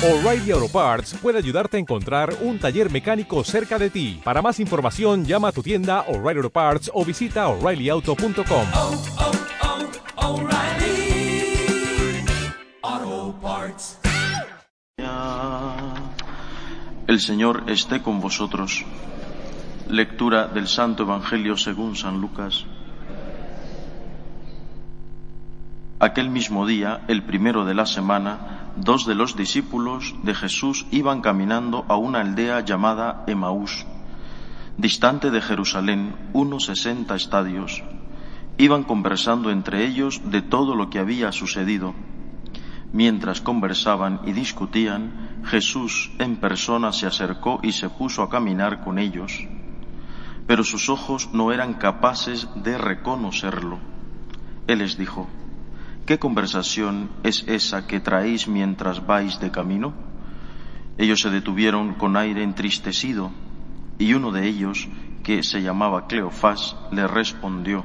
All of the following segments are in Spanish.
O'Reilly Auto Parts puede ayudarte a encontrar un taller mecánico cerca de ti. Para más información, llama a tu tienda O'Reilly Auto Parts o visita oreillyauto.com. oh, oh, Parts. El Señor esté con vosotros. Lectura del Santo Evangelio según San Lucas. Aquel mismo día, el primero de la semana, dos de los discípulos de Jesús iban caminando a una aldea llamada Emaús, distante de Jerusalén unos sesenta estadios. Iban conversando entre ellos de todo lo que había sucedido. Mientras conversaban y discutían, Jesús en persona se acercó y se puso a caminar con ellos, pero sus ojos no eran capaces de reconocerlo. Él les dijo, ¿qué conversación es esa que traéis mientras vais de camino? Ellos se detuvieron con aire entristecido, y uno de ellos, que se llamaba Cleofás, le respondió,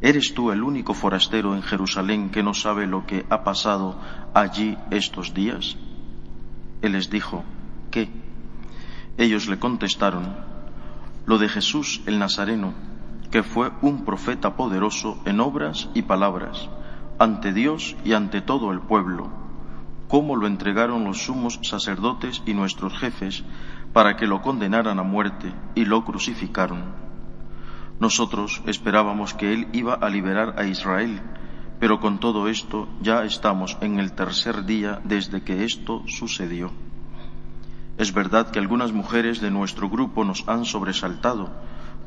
¿Eres tú el único forastero en Jerusalén que no sabe lo que ha pasado allí estos días? Él les dijo, ¿qué? Ellos le contestaron, lo de Jesús el Nazareno, que fue un profeta poderoso en obras y palabras, ante Dios y ante todo el pueblo, cómo lo entregaron los sumos sacerdotes y nuestros jefes para que lo condenaran a muerte y lo crucificaron. Nosotros esperábamos que Él iba a liberar a Israel, pero con todo esto ya estamos en el tercer día desde que esto sucedió. Es verdad que algunas mujeres de nuestro grupo nos han sobresaltado,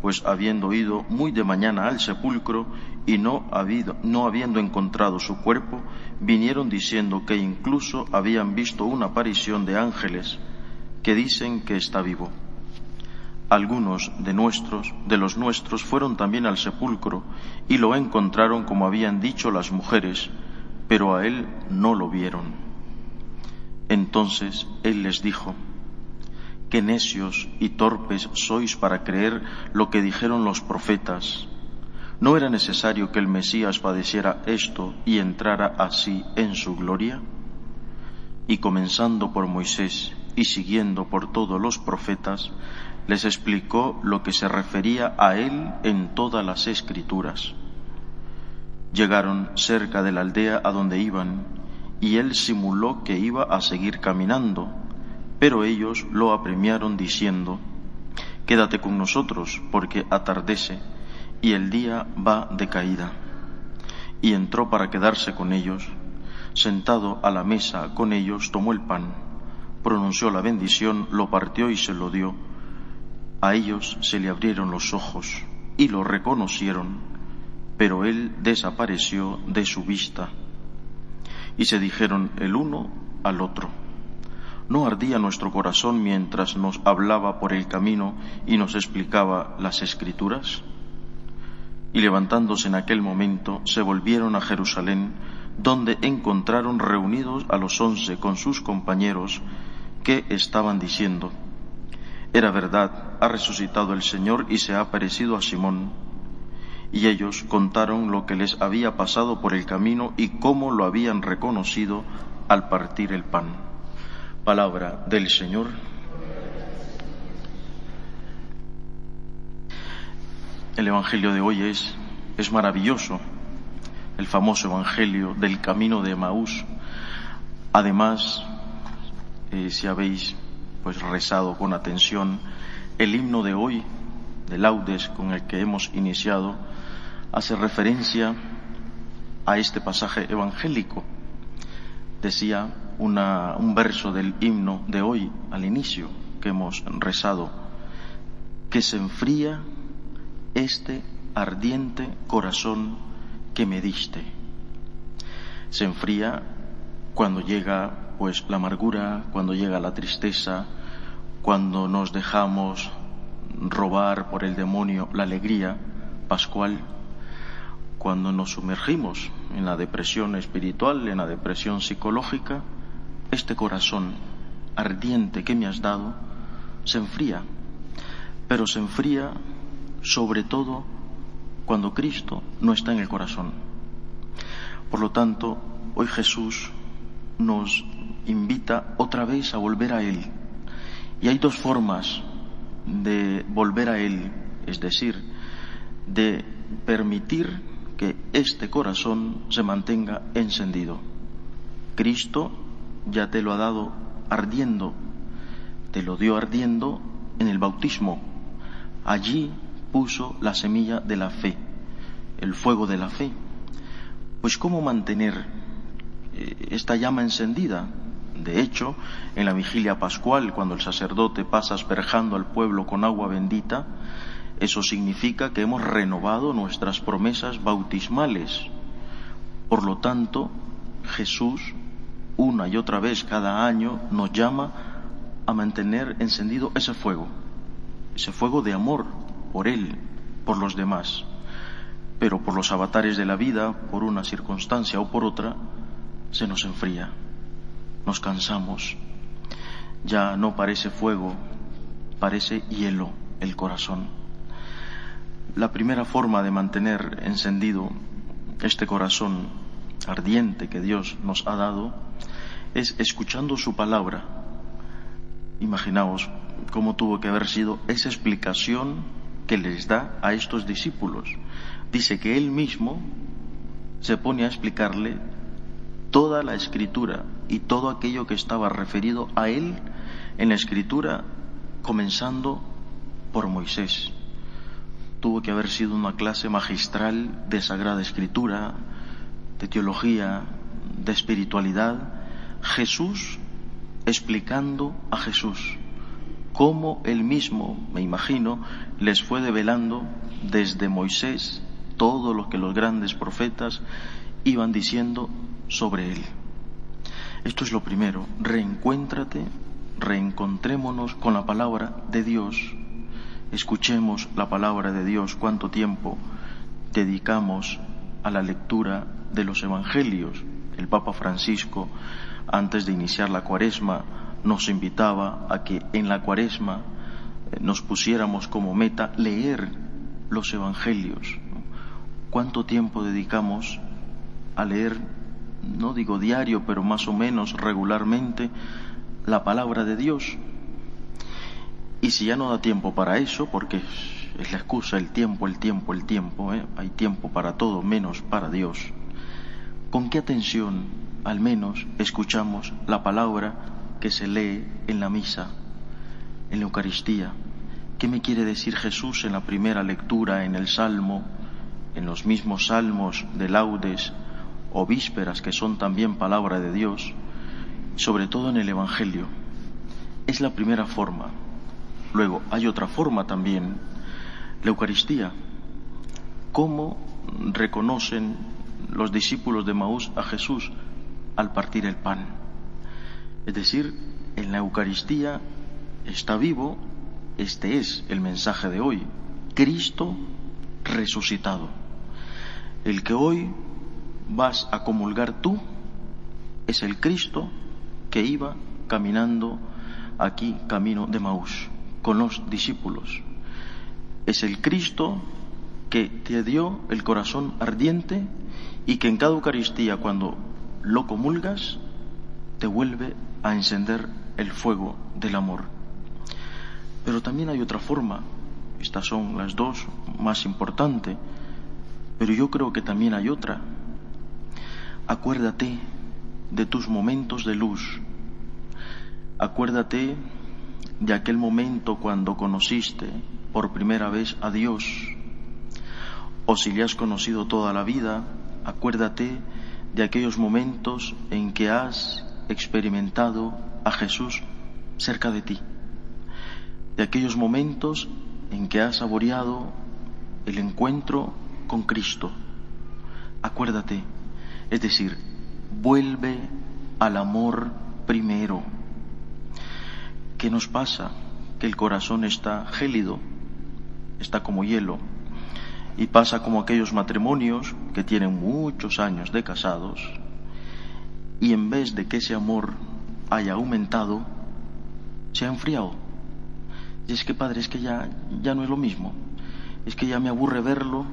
pues habiendo ido muy de mañana al sepulcro y no, habido, no habiendo encontrado su cuerpo, vinieron diciendo que incluso habían visto una aparición de ángeles que dicen que está vivo. Algunos de nuestros, de los nuestros, fueron también al sepulcro y lo encontraron como habían dicho las mujeres, pero a él no lo vieron. Entonces él les dijo, qué necios y torpes sois para creer lo que dijeron los profetas. ¿No era necesario que el Mesías padeciera esto y entrara así en su gloria? Y comenzando por Moisés y siguiendo por todos los profetas, les explicó lo que se refería a él en todas las escrituras. Llegaron cerca de la aldea a donde iban, y él simuló que iba a seguir caminando, pero ellos lo apremiaron diciendo, Quédate con nosotros, porque atardece, y el día va de caída. Y entró para quedarse con ellos. Sentado a la mesa con ellos, tomó el pan, pronunció la bendición, lo partió y se lo dio a ellos se le abrieron los ojos y lo reconocieron, pero él desapareció de su vista. Y se dijeron el uno al otro, ¿no ardía nuestro corazón mientras nos hablaba por el camino y nos explicaba las escrituras? Y levantándose en aquel momento, se volvieron a Jerusalén, donde encontraron reunidos a los once con sus compañeros, que estaban diciendo, era verdad, ha resucitado el Señor y se ha aparecido a Simón. Y ellos contaron lo que les había pasado por el camino y cómo lo habían reconocido al partir el pan. Palabra del Señor. El Evangelio de hoy es, es maravilloso, el famoso Evangelio del camino de Maús. Además, eh, si habéis pues rezado con atención el himno de hoy, de laudes con el que hemos iniciado, hace referencia a este pasaje evangélico. Decía una, un verso del himno de hoy al inicio que hemos rezado, que se enfría este ardiente corazón que me diste. Se enfría cuando llega pues la amargura, cuando llega la tristeza, cuando nos dejamos robar por el demonio la alegría pascual, cuando nos sumergimos en la depresión espiritual, en la depresión psicológica, este corazón ardiente que me has dado se enfría, pero se enfría sobre todo cuando Cristo no está en el corazón. Por lo tanto, hoy Jesús nos invita otra vez a volver a Él. Y hay dos formas de volver a Él, es decir, de permitir que este corazón se mantenga encendido. Cristo ya te lo ha dado ardiendo, te lo dio ardiendo en el bautismo. Allí puso la semilla de la fe, el fuego de la fe. Pues ¿cómo mantener eh, esta llama encendida? De hecho, en la vigilia pascual, cuando el sacerdote pasa asperjando al pueblo con agua bendita, eso significa que hemos renovado nuestras promesas bautismales. Por lo tanto, Jesús, una y otra vez cada año, nos llama a mantener encendido ese fuego, ese fuego de amor por Él, por los demás. Pero por los avatares de la vida, por una circunstancia o por otra, se nos enfría, nos cansamos. Ya no parece fuego, parece hielo el corazón. La primera forma de mantener encendido este corazón ardiente que Dios nos ha dado es escuchando su palabra. Imaginaos cómo tuvo que haber sido esa explicación que les da a estos discípulos. Dice que él mismo se pone a explicarle toda la escritura y todo aquello que estaba referido a él en la escritura, comenzando por Moisés. Tuvo que haber sido una clase magistral de sagrada escritura, de teología, de espiritualidad. Jesús explicando a Jesús cómo él mismo, me imagino, les fue develando desde Moisés todo lo que los grandes profetas iban diciendo sobre él. Esto es lo primero, reencuéntrate, reencontrémonos con la palabra de Dios, escuchemos la palabra de Dios, cuánto tiempo dedicamos a la lectura de los evangelios. El Papa Francisco, antes de iniciar la cuaresma, nos invitaba a que en la cuaresma eh, nos pusiéramos como meta leer los evangelios. ¿Cuánto tiempo dedicamos a leer, no digo diario, pero más o menos regularmente, la palabra de Dios? Y si ya no da tiempo para eso, porque es la excusa, el tiempo, el tiempo, el tiempo, ¿eh? hay tiempo para todo menos para Dios, ¿con qué atención al menos escuchamos la palabra que se lee en la misa, en la Eucaristía. ¿Qué me quiere decir Jesús en la primera lectura, en el Salmo, en los mismos salmos de laudes o vísperas que son también palabra de Dios, sobre todo en el Evangelio? Es la primera forma. Luego, hay otra forma también, la Eucaristía. ¿Cómo reconocen los discípulos de Maús a Jesús al partir el pan? Es decir, en la Eucaristía está vivo, este es el mensaje de hoy, Cristo resucitado. El que hoy vas a comulgar tú es el Cristo que iba caminando aquí camino de Maús con los discípulos. Es el Cristo que te dio el corazón ardiente y que en cada Eucaristía cuando lo comulgas te vuelve a encender el fuego del amor. Pero también hay otra forma, estas son las dos más importantes, pero yo creo que también hay otra. Acuérdate de tus momentos de luz, acuérdate de aquel momento cuando conociste por primera vez a Dios, o si le has conocido toda la vida, acuérdate de aquellos momentos en que has experimentado a Jesús cerca de ti, de aquellos momentos en que has saboreado el encuentro con Cristo. Acuérdate, es decir, vuelve al amor primero. ¿Qué nos pasa? Que el corazón está gélido, está como hielo, y pasa como aquellos matrimonios que tienen muchos años de casados y en vez de que ese amor haya aumentado, se ha enfriado. Y es que, padre, es que ya, ya no es lo mismo. Es que ya me aburre verlo,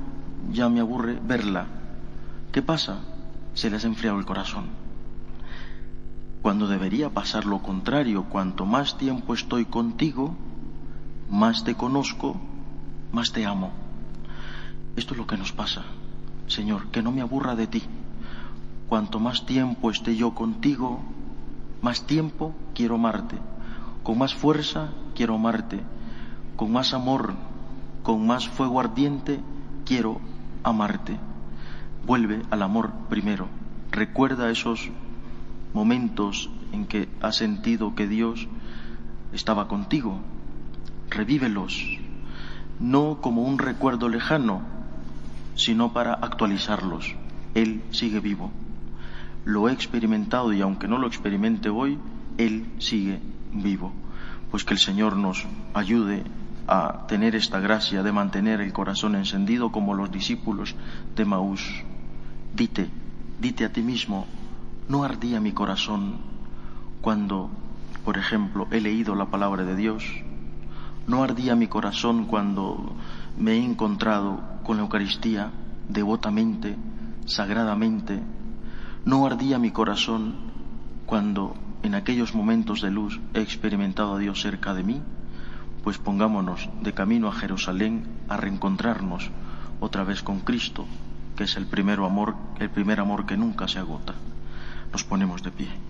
ya me aburre verla. ¿Qué pasa? Se les ha enfriado el corazón. cuando debería pasar lo contrario. Cuanto más tiempo estoy contigo, más te conozco, más te amo. Esto es lo que nos pasa. Señor, que no me aburra de ti. Cuanto más tiempo esté yo contigo, más tiempo quiero amarte. Con más fuerza quiero amarte. Con más amor, con más fuego ardiente quiero amarte. Vuelve al amor primero. Recuerda esos momentos en que has sentido que Dios estaba contigo. Revívelos, no como un recuerdo lejano, sino para actualizarlos. Él sigue vivo. Lo he experimentado y aunque no lo experimente hoy, Él sigue vivo. Pues que el Señor nos ayude a tener esta gracia de mantener el corazón encendido como los discípulos de Maús. Dite, dite a ti mismo, no ardía mi corazón cuando, por ejemplo, he leído la palabra de Dios. No ardía mi corazón cuando me he encontrado con la Eucaristía devotamente, sagradamente. No ardía mi corazón cuando en aquellos momentos de luz he experimentado a Dios cerca de mí. Pues pongámonos de camino a Jerusalén a reencontrarnos otra vez con Cristo, que es el primer amor, el primer amor que nunca se agota. Nos ponemos de pie.